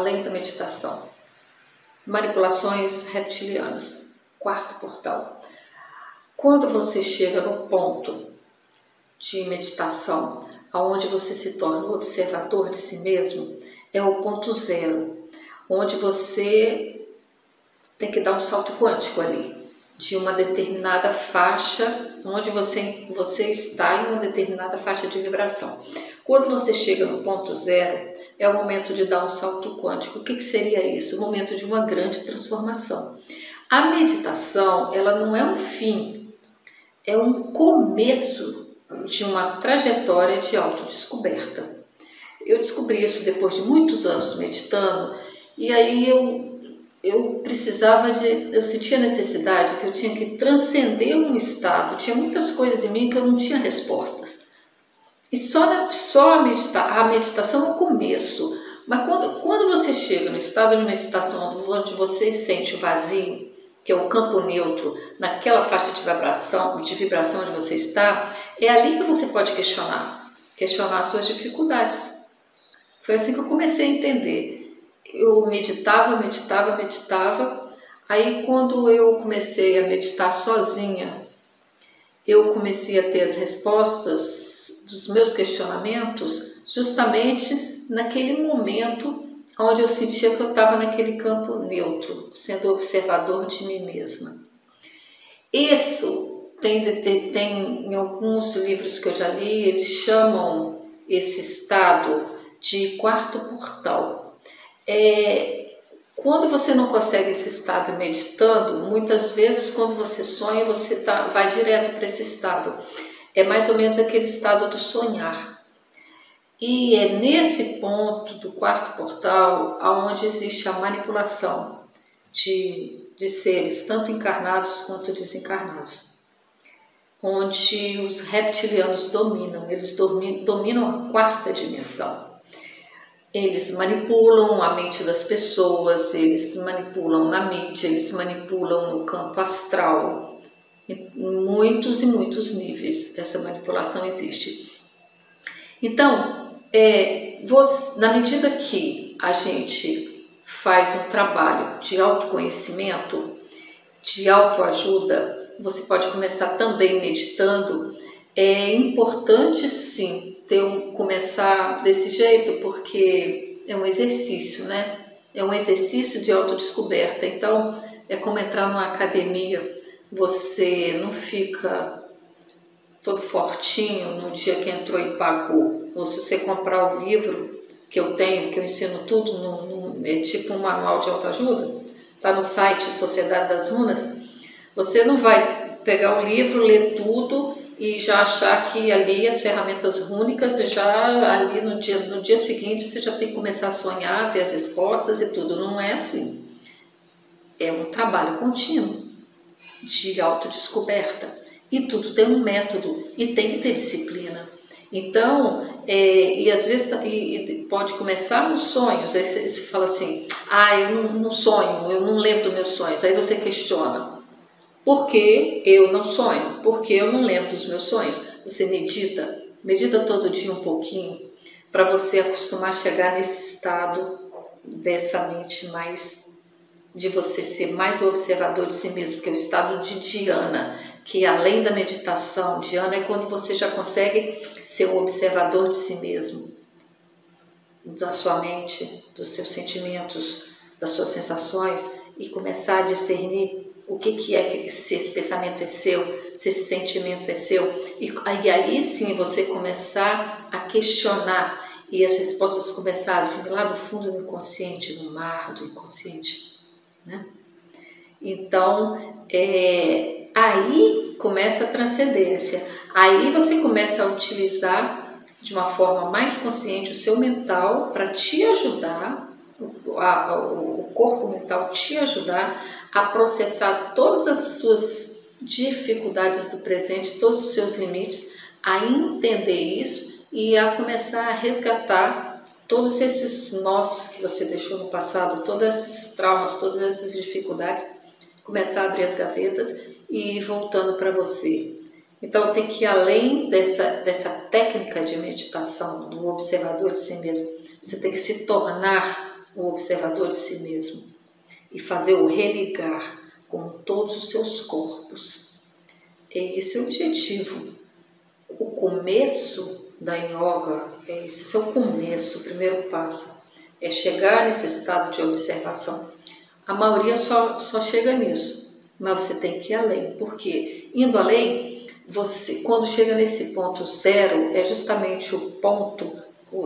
além da meditação. Manipulações reptilianas. Quarto portal. Quando você chega no ponto de meditação, aonde você se torna o observador de si mesmo, é o ponto zero, onde você tem que dar um salto quântico ali, de uma determinada faixa, onde você, você está em uma determinada faixa de vibração. Quando você chega no ponto zero, é o momento de dar um salto quântico. O que, que seria isso? O momento de uma grande transformação. A meditação, ela não é um fim, é um começo de uma trajetória de autodescoberta. Eu descobri isso depois de muitos anos meditando, e aí eu, eu precisava de. Eu sentia necessidade que eu tinha que transcender um estado, tinha muitas coisas em mim que eu não tinha respostas. E só, só a, medita, a meditação é o começo. Mas quando, quando você chega no estado de meditação onde você sente o vazio, que é o campo neutro, naquela faixa de vibração, de vibração onde você está, é ali que você pode questionar, questionar suas dificuldades. Foi assim que eu comecei a entender. Eu meditava, meditava, meditava. Aí quando eu comecei a meditar sozinha, eu comecei a ter as respostas dos meus questionamentos justamente naquele momento onde eu sentia que eu estava naquele campo neutro, sendo observador de mim mesma. Isso tem, tem em alguns livros que eu já li, eles chamam esse estado de quarto portal. É, quando você não consegue esse estado meditando, muitas vezes quando você sonha, você tá, vai direto para esse estado. É mais ou menos aquele estado do sonhar. E é nesse ponto do quarto portal aonde existe a manipulação de, de seres, tanto encarnados quanto desencarnados. Onde os reptilianos dominam, eles dominam a quarta dimensão. Eles manipulam a mente das pessoas, eles manipulam na mídia, eles manipulam no campo astral. Em muitos e muitos níveis essa manipulação existe. Então, é, você, na medida que a gente faz um trabalho de autoconhecimento, de autoajuda, você pode começar também meditando. É importante sim ter um, começar desse jeito, porque é um exercício, né? É um exercício de autodescoberta. Então, é como entrar numa academia, você não fica todo fortinho no dia que entrou e pagou. Ou se você comprar o livro que eu tenho, que eu ensino tudo, no, no, é tipo um manual de autoajuda, está no site Sociedade das Runas, você não vai pegar o livro, ler tudo e já achar que ali as ferramentas rúnicas, já ali no dia, no dia seguinte você já tem que começar a sonhar, ver as respostas e tudo. Não é assim. É um trabalho contínuo de autodescoberta. E tudo tem um método e tem que ter disciplina. Então, é, e às vezes e, e pode começar nos sonhos, aí você, você fala assim, ah, eu não, não sonho, eu não lembro dos meus sonhos. Aí você questiona, por que eu não sonho? Por que eu não lembro dos meus sonhos? Você medita, medita todo dia um pouquinho, para você acostumar a chegar nesse estado dessa mente mais, de você ser mais observador de si mesmo, que é o estado de Diana que além da meditação, Diana, é quando você já consegue ser um observador de si mesmo, da sua mente, dos seus sentimentos, das suas sensações e começar a discernir o que, que é que se esse pensamento é seu, se esse sentimento é seu. E aí, aí sim você começar a questionar e as respostas começar a vir lá do fundo do inconsciente, no mar do inconsciente. Né? Então, é, aí começa a transcendência. Aí você começa a utilizar de uma forma mais consciente o seu mental para te ajudar, a, o corpo mental te ajudar a processar todas as suas dificuldades do presente, todos os seus limites, a entender isso e a começar a resgatar todos esses nós que você deixou no passado, todos esses traumas, todas essas dificuldades, começar a abrir as gavetas e ir voltando para você. Então tem que ir além dessa, dessa técnica de meditação, do observador de si mesmo. Você tem que se tornar o observador de si mesmo e fazer o religar com todos os seus corpos. É esse o objetivo. O começo da yoga é esse, é o começo, o primeiro passo. É chegar nesse estado de observação. A maioria só, só chega nisso, mas você tem que ir além. Porque indo além, você quando chega nesse ponto zero, é justamente o ponto,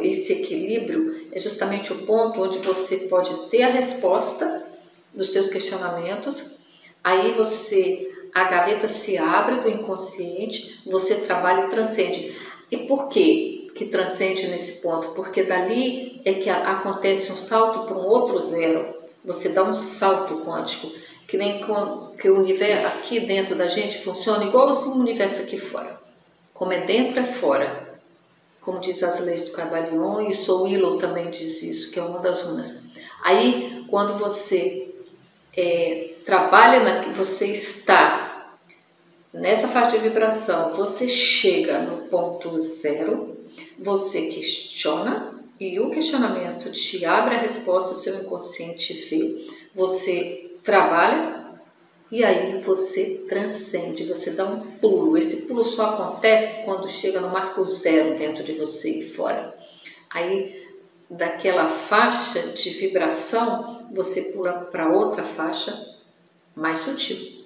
esse equilíbrio, é justamente o ponto onde você pode ter a resposta dos seus questionamentos. Aí você, a gaveta se abre do inconsciente, você trabalha e transcende. E por quê que transcende nesse ponto? Porque dali é que acontece um salto para um outro zero. Você dá um salto quântico, que nem que o universo aqui dentro da gente funciona igualzinho o universo aqui fora. Como é dentro, é fora. Como diz as leis do Cavalion, e Sou Willow também diz isso, que é uma das runas. Aí, quando você é, trabalha, na, você está nessa faixa de vibração, você chega no ponto zero, você questiona e o questionamento te abre a resposta, o seu inconsciente vê. Você trabalha e aí você transcende, você dá um pulo. Esse pulo só acontece quando chega no marco zero dentro de você e fora. Aí daquela faixa de vibração, você pula para outra faixa mais sutil.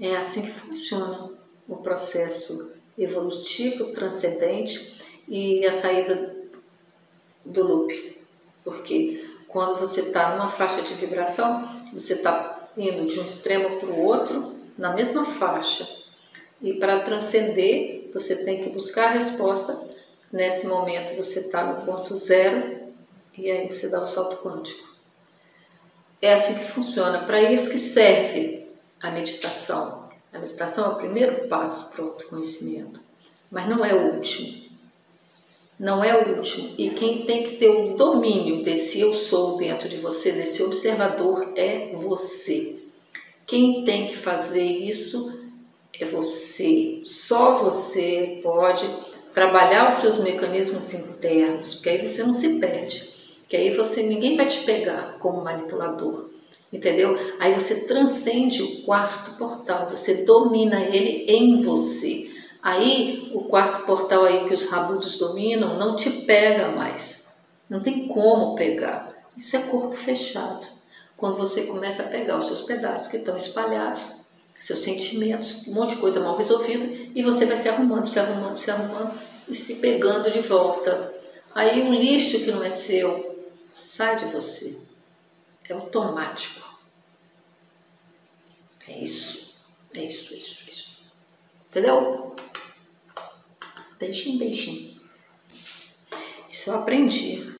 É assim que funciona o processo evolutivo, transcendente e a saída do loop. Porque quando você está numa faixa de vibração, você está indo de um extremo para o outro na mesma faixa. E para transcender, você tem que buscar a resposta. Nesse momento, você está no ponto zero e aí você dá o salto quântico. É assim que funciona. Para isso que serve a meditação. A meditação é o primeiro passo para o autoconhecimento, mas não é o último. Não é o último. E quem tem que ter o domínio desse eu sou dentro de você, desse observador, é você. Quem tem que fazer isso é você. Só você pode trabalhar os seus mecanismos internos, porque aí você não se perde. Que aí você ninguém vai te pegar como manipulador. Entendeu? Aí você transcende o quarto portal, você domina ele em você. Aí o quarto portal aí que os rabudos dominam não te pega mais. Não tem como pegar. Isso é corpo fechado. Quando você começa a pegar os seus pedaços que estão espalhados, seus sentimentos, um monte de coisa mal resolvida, e você vai se arrumando, se arrumando, se arrumando e se pegando de volta. Aí um lixo que não é seu, sai de você. É automático. É isso. É isso, isso, isso. Entendeu? Beijinho, beijinho. Isso eu aprendi.